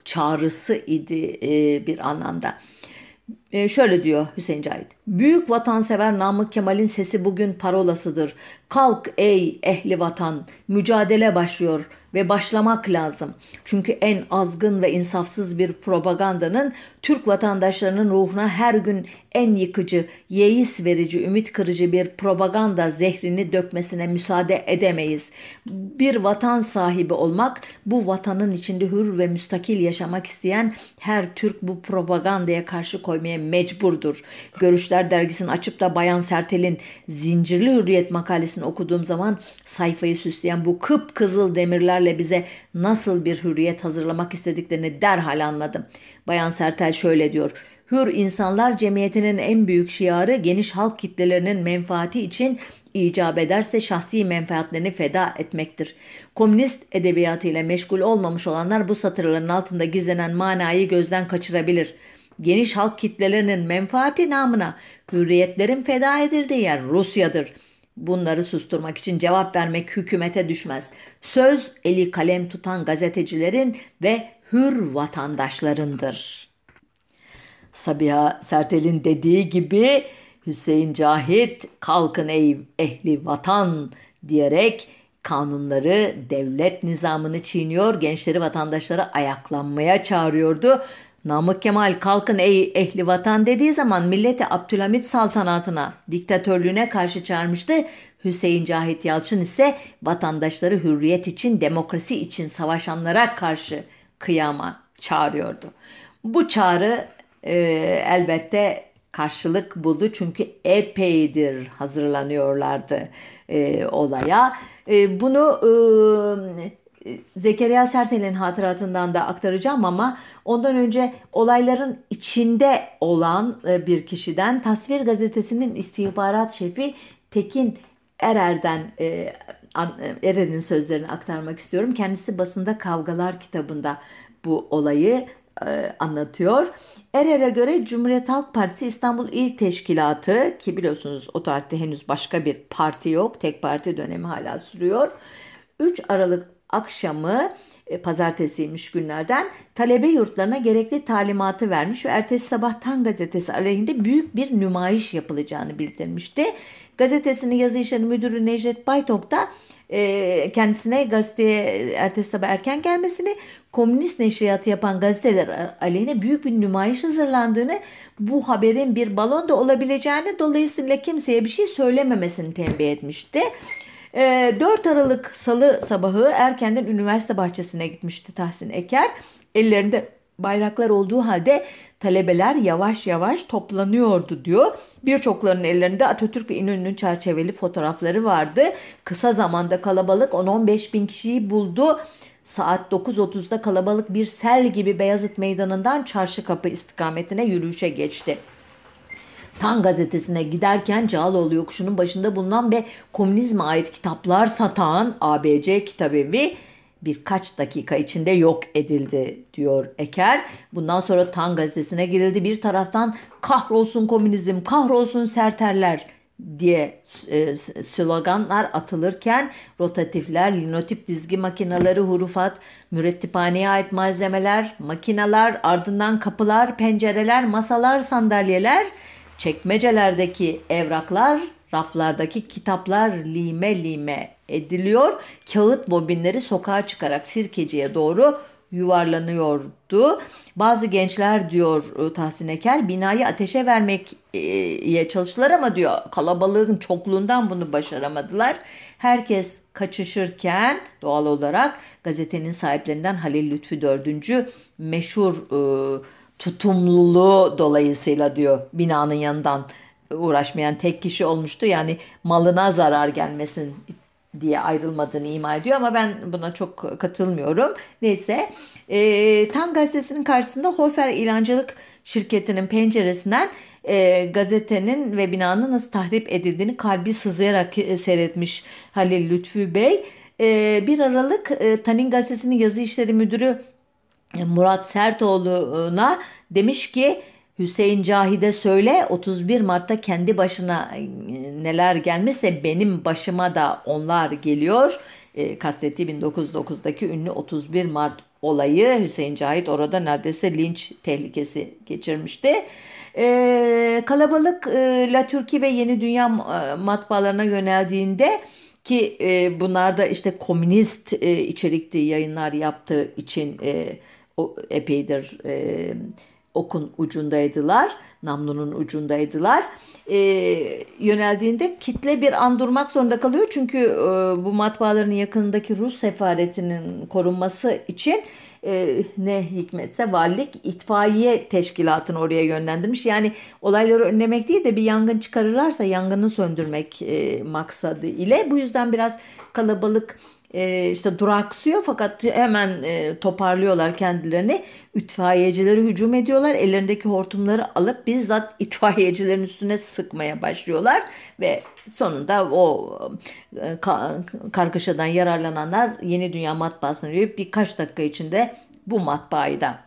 çağrısı idi bir anlamda. E, şöyle diyor Hüseyin Cahit. Büyük vatansever Namık Kemal'in sesi bugün parolasıdır. Kalk ey ehli vatan, mücadele başlıyor ve başlamak lazım. Çünkü en azgın ve insafsız bir propagandanın Türk vatandaşlarının ruhuna her gün en yıkıcı, yeis verici, ümit kırıcı bir propaganda zehrini dökmesine müsaade edemeyiz. Bir vatan sahibi olmak, bu vatanın içinde hür ve müstakil yaşamak isteyen her Türk bu propagandaya karşı koymaya mecburdur. Görüşler dergisini açıp da Bayan Sertel'in Zincirli Hürriyet makalesini okuduğum zaman sayfayı süsleyen bu kıpkızıl demirlerle bize nasıl bir hürriyet hazırlamak istediklerini derhal anladım. Bayan Sertel şöyle diyor. Hür insanlar cemiyetinin en büyük şiarı geniş halk kitlelerinin menfaati için icap ederse şahsi menfaatlerini feda etmektir. Komünist edebiyatıyla meşgul olmamış olanlar bu satırların altında gizlenen manayı gözden kaçırabilir. Geniş halk kitlelerinin menfaati namına hürriyetlerin feda edildiği yer Rusya'dır. Bunları susturmak için cevap vermek hükümete düşmez. Söz eli kalem tutan gazetecilerin ve hür vatandaşlarındır.'' Sabiha Sertel'in dediği gibi Hüseyin Cahit kalkın ey ehli vatan diyerek kanunları, devlet nizamını çiğniyor, gençleri vatandaşlara ayaklanmaya çağırıyordu. Namık Kemal kalkın ey ehli vatan dediği zaman milleti Abdülhamit saltanatına, diktatörlüğüne karşı çağırmıştı. Hüseyin Cahit Yalçın ise vatandaşları hürriyet için, demokrasi için savaşanlara karşı kıyama çağırıyordu. Bu çağrı e, elbette karşılık buldu çünkü epeydir hazırlanıyorlardı e, olaya. E, bunu e, Zekeriya Sertel'in hatıratından da aktaracağım ama ondan önce olayların içinde olan e, bir kişiden Tasvir Gazetesi'nin istihbarat şefi Tekin Erer'den e, Erer'in sözlerini aktarmak istiyorum. Kendisi basında Kavgalar kitabında bu olayı e, anlatıyor. Erer'e göre Cumhuriyet Halk Partisi İstanbul İl Teşkilatı ki biliyorsunuz o tarihte henüz başka bir parti yok. Tek parti dönemi hala sürüyor. 3 Aralık akşamı e, pazartesiymiş günlerden talebe yurtlarına gerekli talimatı vermiş ve ertesi sabah Tan gazetesi aleyhinde büyük bir nümayiş yapılacağını bildirmişti. Gazetesinin yazı işleri müdürü Necdet Baytok da e, kendisine gazeteye ertesi sabah erken gelmesini, komünist neşriyatı yapan gazeteler aleyhine büyük bir nümayiş hazırlandığını, bu haberin bir balon da olabileceğini dolayısıyla kimseye bir şey söylememesini tembih etmişti. 4 ee, Aralık Salı sabahı erkenden üniversite bahçesine gitmişti Tahsin Eker. Ellerinde bayraklar olduğu halde talebeler yavaş yavaş toplanıyordu diyor. Birçoklarının ellerinde Atatürk ve İnönü'nün çerçeveli fotoğrafları vardı. Kısa zamanda kalabalık 10-15 bin kişiyi buldu. Saat 9.30'da kalabalık bir sel gibi Beyazıt Meydanı'ndan Çarşı Kapı istikametine yürüyüşe geçti. Tan gazetesine giderken Cağaloğlu yokuşunun başında bulunan ve komünizme ait kitaplar satan ABC Kitabevi birkaç dakika içinde yok edildi diyor Eker. Bundan sonra Tan gazetesine girildi. Bir taraftan kahrolsun komünizm, kahrolsun serterler diye e, sloganlar atılırken rotatifler, linotip dizgi makineleri, hurufat, mürettiphaneye ait malzemeler, makineler, ardından kapılar, pencereler, masalar, sandalyeler, çekmecelerdeki evraklar, raflardaki kitaplar lime lime ediliyor. Kağıt bobinleri sokağa çıkarak sirkeciye doğru yuvarlanıyordu. Bazı gençler diyor e, Tahsin Eker binayı ateşe vermekye çalıştılar ama diyor kalabalığın çokluğundan bunu başaramadılar. Herkes kaçışırken doğal olarak gazetenin sahiplerinden Halil Lütfü Dördüncü meşhur e, tutumluluğu dolayısıyla diyor binanın yanından uğraşmayan tek kişi olmuştu. Yani malına zarar gelmesin diye ayrılmadığını ima ediyor ama ben buna çok katılmıyorum. Neyse e, Tan gazetesinin karşısında Hofer İlancılık şirketinin penceresinden e, gazetenin ve binanın nasıl tahrip edildiğini kalbi sızlayarak e, seyretmiş Halil Lütfü Bey. E, 1 Aralık e, Tanin gazetesinin yazı işleri müdürü Murat Sertoğlu'na demiş ki Hüseyin Cahide söyle 31 Mart'ta kendi başına e, neler gelmişse benim başıma da onlar geliyor. E, kastettiği 1909'daki ünlü 31 Mart olayı Hüseyin Cahit orada neredeyse linç tehlikesi geçirmişti. E, kalabalık e, La Türkiye ve Yeni Dünya e, matbaalarına yöneldiğinde ki e, bunlar da işte komünist e, içerikli yayınlar yaptığı için e, o, epeydir e, okun ucundaydılar, namlunun ucundaydılar. E, yöneldiğinde kitle bir an durmak zorunda kalıyor. Çünkü e, bu matbaaların yakınındaki Rus sefaretinin korunması için e, ne hikmetse valilik itfaiye teşkilatını oraya yönlendirmiş. Yani olayları önlemek değil de bir yangın çıkarırlarsa yangını söndürmek e, maksadı ile. Bu yüzden biraz kalabalık e, işte duraksıyor fakat hemen e, toparlıyorlar kendilerini. İtfaiyecileri hücum ediyorlar. Ellerindeki hortumları alıp bizzat itfaiyecilerin üstüne sıkmaya başlıyorlar ve sonunda o e, ka, kargaşadan yararlananlar Yeni Dünya matbaasına yürüyüp birkaç dakika içinde bu matbaayı da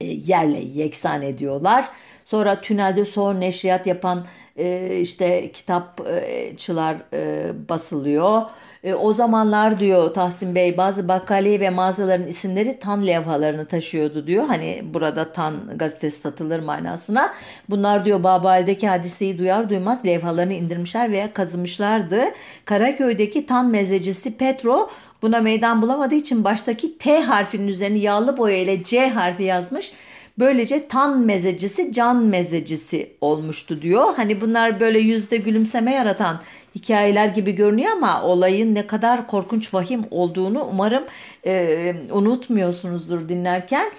e, yerle yeksan ediyorlar. Sonra tünelde son neşriyat yapan e, işte kitapçılar e, basılıyor. E, o zamanlar diyor Tahsin Bey bazı bakkaliye ve mağazaların isimleri tan levhalarını taşıyordu diyor. Hani burada tan gazetesi satılır manasına. Bunlar diyor Babali'deki hadiseyi duyar duymaz levhalarını indirmişler veya kazımışlardı. Karaköy'deki tan mezecisi Petro buna meydan bulamadığı için baştaki T harfinin üzerine yağlı boya ile C harfi yazmış. Böylece tan mezecisi can mezecisi olmuştu diyor. Hani bunlar böyle yüzde gülümseme yaratan hikayeler gibi görünüyor ama olayın ne kadar korkunç vahim olduğunu umarım e, unutmuyorsunuzdur dinlerken.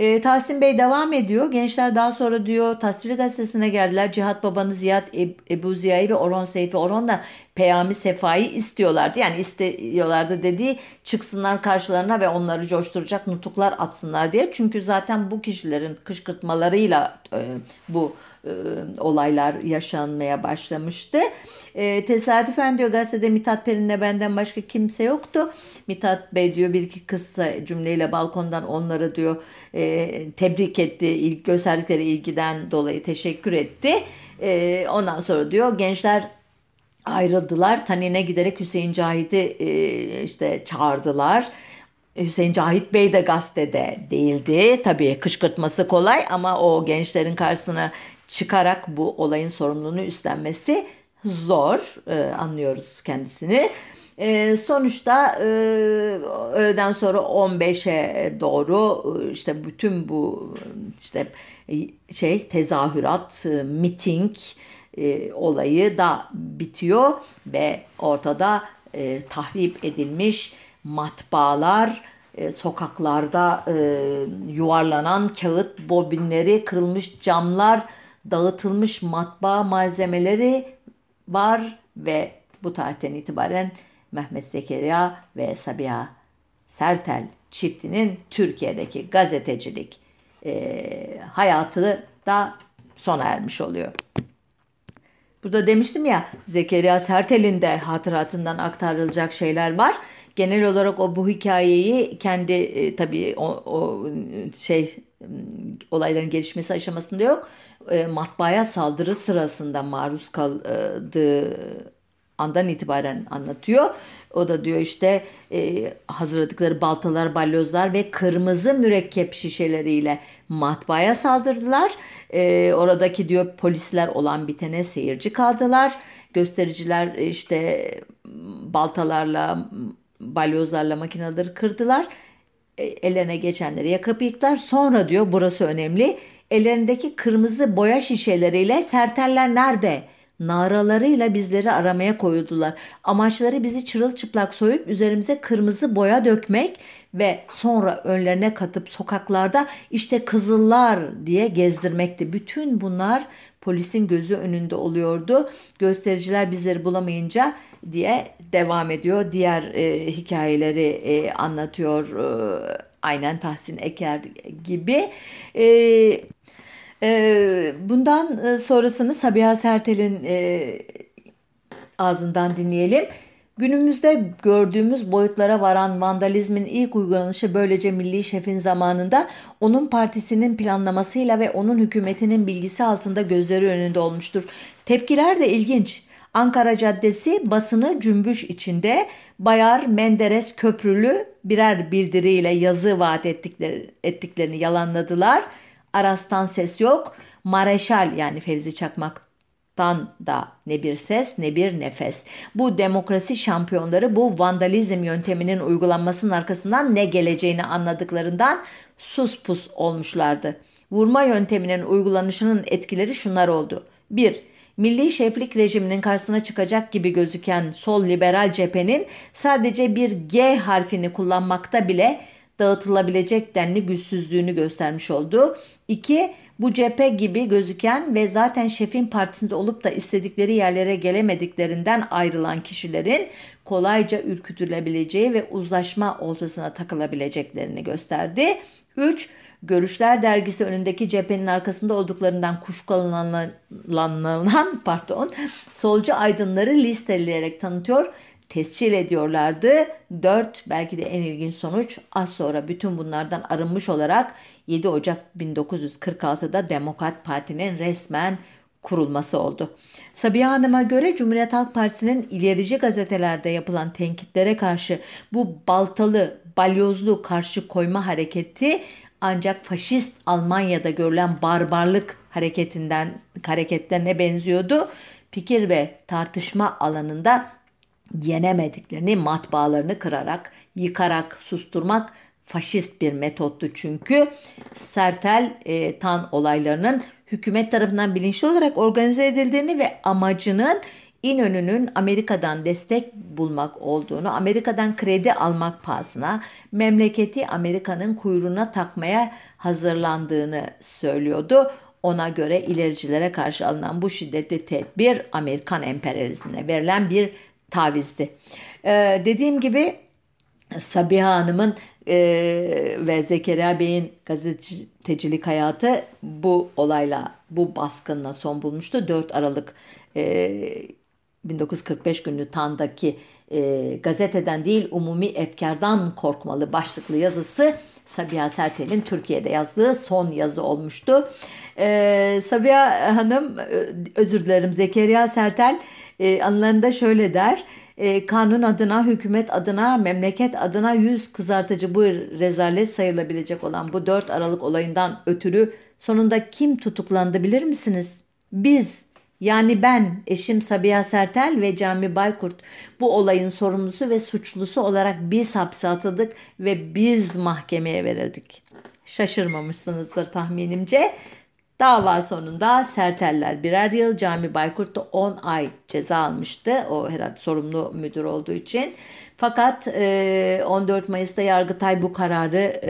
E, Tahsin Bey devam ediyor. Gençler daha sonra diyor Tasvir Gazetesi'ne geldiler. Cihat Babanı Ziyad Ebu Ziya'yı ve Orhon Seyfi Orhon da Peyami Sefa'yı istiyorlardı. Yani istiyorlardı dediği çıksınlar karşılarına ve onları coşturacak nutuklar atsınlar diye. Çünkü zaten bu kişilerin kışkırtmalarıyla e, bu e, olaylar yaşanmaya başlamıştı. E, tesadüfen diyor gazetede Mithat Perin'le benden başka kimse yoktu. Mithat Bey diyor bir iki kısa cümleyle balkondan onları diyor e, tebrik etti. İlk gösterdikleri ilgiden dolayı teşekkür etti. E, ondan sonra diyor gençler ayrıldılar. Tanine giderek Hüseyin Cahit'i e, işte çağırdılar. Hüseyin Cahit Bey de gazetede değildi. Tabii kışkırtması kolay ama o gençlerin karşısına çıkarak bu olayın sorumluluğunu üstlenmesi zor. E, anlıyoruz kendisini. E, sonuçta e, öğleden sonra 15'e doğru e, işte bütün bu işte e, şey tezahürat, e, miting e, olayı da bitiyor ve ortada e, tahrip edilmiş matbaalar, e, sokaklarda e, yuvarlanan kağıt bobinleri, kırılmış camlar, dağıtılmış matbaa malzemeleri var ve bu tarihten itibaren Mehmet Zekeriya ve Sabiha Sertel çiftinin Türkiye'deki gazetecilik e, hayatı da sona ermiş oluyor. Burada demiştim ya Zekeriya Sertel'in de hatıratından aktarılacak şeyler var. Genel olarak o bu hikayeyi kendi e, tabii o, o şey olayların gelişmesi aşamasında yok. E, matbaaya saldırı sırasında maruz kaldığı andan itibaren anlatıyor. O da diyor işte e, hazırladıkları baltalar, balyozlar ve kırmızı mürekkep şişeleriyle matbaaya saldırdılar. E, oradaki diyor polisler olan bitene seyirci kaldılar. Göstericiler işte baltalarla, balyozlarla makineleri kırdılar. E, ellerine geçenleri yakıp yıktılar. Sonra diyor burası önemli. Ellerindeki kırmızı boya şişeleriyle serteller nerede? naralarıyla bizleri aramaya koyuldular. Amaçları bizi çırılçıplak soyup üzerimize kırmızı boya dökmek ve sonra önlerine katıp sokaklarda işte kızıllar diye gezdirmekti. Bütün bunlar polisin gözü önünde oluyordu. Göstericiler bizleri bulamayınca diye devam ediyor. Diğer e, hikayeleri e, anlatıyor e, aynen Tahsin Eker gibi. E, ee, bundan e, sonrasını Sabiha Sertel'in e, ağzından dinleyelim. Günümüzde gördüğümüz boyutlara varan vandalizmin ilk uygulanışı böylece Milli Şef'in zamanında onun partisinin planlamasıyla ve onun hükümetinin bilgisi altında gözleri önünde olmuştur. Tepkiler de ilginç. Ankara Caddesi basını cümbüş içinde Bayar Menderes Köprülü birer bildiriyle yazı vaat ettikleri, ettiklerini yalanladılar.'' Aras'tan ses yok. Mareşal yani Fevzi Çakmak'tan da ne bir ses ne bir nefes. Bu demokrasi şampiyonları bu vandalizm yönteminin uygulanmasının arkasından ne geleceğini anladıklarından sus pus olmuşlardı. Vurma yönteminin uygulanışının etkileri şunlar oldu. 1. Milli şeflik rejiminin karşısına çıkacak gibi gözüken sol liberal cephenin sadece bir G harfini kullanmakta bile dağıtılabilecek denli güçsüzlüğünü göstermiş oldu. İki, bu cephe gibi gözüken ve zaten şefin partisinde olup da istedikleri yerlere gelemediklerinden ayrılan kişilerin kolayca ürkütülebileceği ve uzlaşma oltasına takılabileceklerini gösterdi. 3. Görüşler dergisi önündeki cephenin arkasında olduklarından kuşkulanılan pardon, solcu aydınları listeleyerek tanıtıyor tescil ediyorlardı. 4 belki de en ilginç sonuç az sonra bütün bunlardan arınmış olarak 7 Ocak 1946'da Demokrat Parti'nin resmen kurulması oldu. Sabiha Hanım'a göre Cumhuriyet Halk Partisi'nin ilerici gazetelerde yapılan tenkitlere karşı bu baltalı, balyozlu karşı koyma hareketi ancak faşist Almanya'da görülen barbarlık hareketinden hareketlerine benziyordu. Fikir ve tartışma alanında yenemediklerini matbaalarını kırarak, yıkarak susturmak faşist bir metottu çünkü Sertel e, Tan olaylarının hükümet tarafından bilinçli olarak organize edildiğini ve amacının İnönü'nün Amerika'dan destek bulmak olduğunu, Amerika'dan kredi almak pahasına memleketi Amerika'nın kuyruğuna takmaya hazırlandığını söylüyordu. Ona göre ilericilere karşı alınan bu şiddetli tedbir Amerikan emperyalizmine verilen bir tavizdi. Ee, dediğim gibi Sabiha Hanım'ın e, ve Zekeriya Bey'in gazetecilik hayatı bu olayla, bu baskınla son bulmuştu. 4 Aralık e, 1945 günlü Tan'daki e, gazeteden değil umumi efkardan korkmalı başlıklı yazısı Sabiha Sertel'in Türkiye'de yazdığı son yazı olmuştu. E, Sabiha Hanım, e, özür dilerim Zekeriya Sertel e, anılarında şöyle der. E, kanun adına, hükümet adına, memleket adına yüz kızartıcı bu rezalet sayılabilecek olan bu 4 Aralık olayından ötürü sonunda kim tutuklandı bilir misiniz? Biz yani ben, eşim Sabiha Sertel ve Cami Baykurt bu olayın sorumlusu ve suçlusu olarak biz hapse atıldık ve biz mahkemeye verildik. Şaşırmamışsınızdır tahminimce. Dava sonunda Serteller birer yıl, Cami Baykurt da 10 ay ceza almıştı. O herhalde sorumlu müdür olduğu için. Fakat 14 Mayıs'ta Yargıtay bu kararı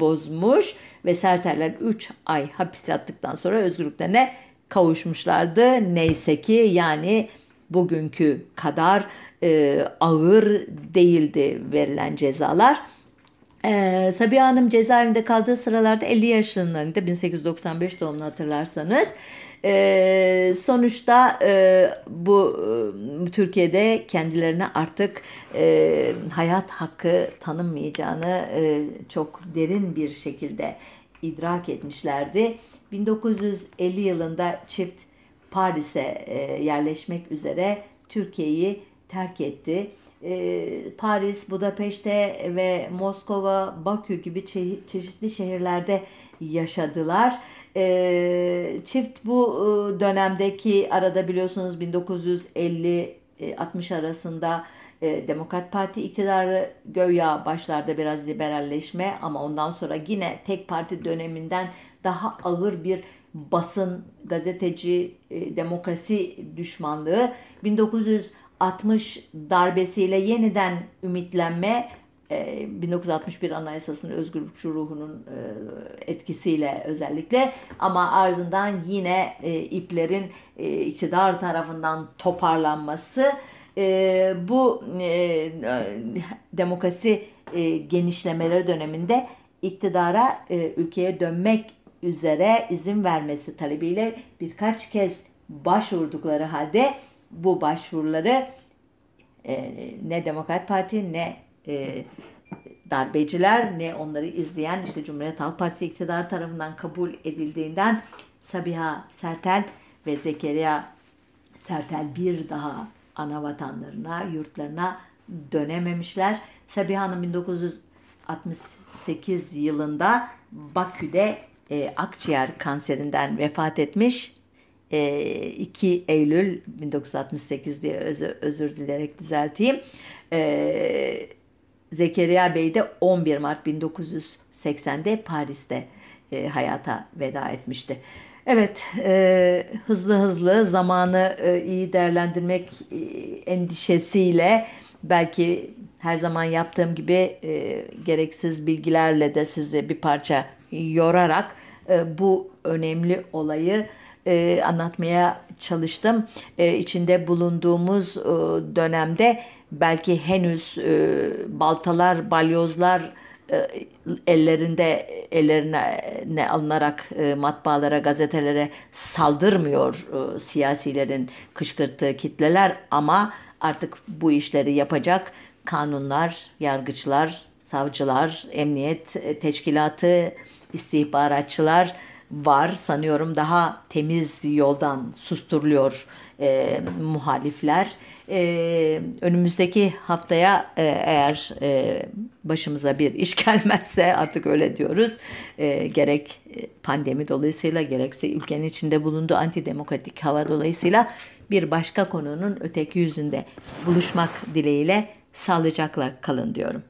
bozmuş ve Serteller 3 ay hapis yattıktan sonra özgürlüklerine kavuşmuşlardı. Neyse ki yani bugünkü kadar ağır değildi verilen cezalar. Ee, Sabiha Hanım cezaevinde kaldığı sıralarda 50 yaşlarında 1895 doğumlu hatırlarsanız. Ee, sonuçta e, bu e, Türkiye'de kendilerine artık e, hayat hakkı tanınmayacağını e, çok derin bir şekilde idrak etmişlerdi. 1950 yılında çift Paris'e e, yerleşmek üzere Türkiye'yi terk etti. Ee, Paris, Budapeşte ve Moskova, Bakü gibi çeşitli şehirlerde yaşadılar. Ee, çift bu e, dönemdeki arada biliyorsunuz 1950 60 e, arasında e, Demokrat Parti iktidarı göya başlarda biraz liberalleşme ama ondan sonra yine tek parti döneminden daha ağır bir basın, gazeteci, demokrasi düşmanlığı 1900 60 darbesiyle yeniden ümitlenme 1961 e, Anayasası'nın özgürlükçü ruhunun e, etkisiyle özellikle ama ardından yine e, iplerin iktidar tarafından toparlanması bu demokrasi genişlemeleri döneminde iktidara ülkeye dönmek üzere izin vermesi talebiyle birkaç kez başvurdukları halde bu başvuruları e, ne Demokrat Parti ne e, darbeciler ne onları izleyen işte Cumhuriyet Halk Partisi iktidar tarafından kabul edildiğinden Sabiha Sertel ve Zekeriya Sertel bir daha ana vatanlarına, yurtlarına dönememişler. Sabiha Hanım 1968 yılında Bakü'de e, akciğer kanserinden vefat etmiş 2 ee, Eylül 1968 diye özür, özür dilerek düzelteyim. Ee, Zekeriya Bey de 11 Mart 1980'de Paris'te e, hayata veda etmişti. Evet, e, hızlı hızlı zamanı e, iyi değerlendirmek e, endişesiyle belki her zaman yaptığım gibi e, gereksiz bilgilerle de sizi bir parça yorarak e, bu önemli olayı e, anlatmaya çalıştım. E, içinde bulunduğumuz e, dönemde belki henüz baltalar, balyozlar ellerinde ellerine ne alınarak matbaalara, gazetelere saldırmıyor siyasilerin kışkırttığı kitleler ama artık bu işleri yapacak kanunlar, yargıçlar, savcılar, emniyet teşkilatı, istihbaratçılar var. Sanıyorum daha temiz yoldan susturuluyor e, muhalifler. E, önümüzdeki haftaya e, eğer e, başımıza bir iş gelmezse artık öyle diyoruz. E, gerek pandemi dolayısıyla gerekse ülkenin içinde bulunduğu antidemokratik hava dolayısıyla bir başka konunun öteki yüzünde buluşmak dileğiyle sağlıcakla kalın diyorum.